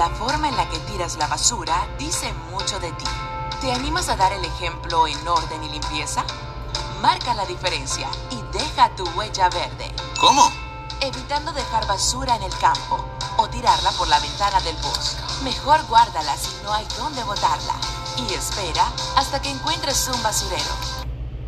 La forma en la que tiras la basura dice mucho de ti. ¿Te animas a dar el ejemplo en orden y limpieza? Marca la diferencia y deja tu huella verde. ¿Cómo? Evitando dejar basura en el campo o tirarla por la ventana del bus. Mejor guárdala si no hay dónde botarla. Y espera hasta que encuentres un basurero.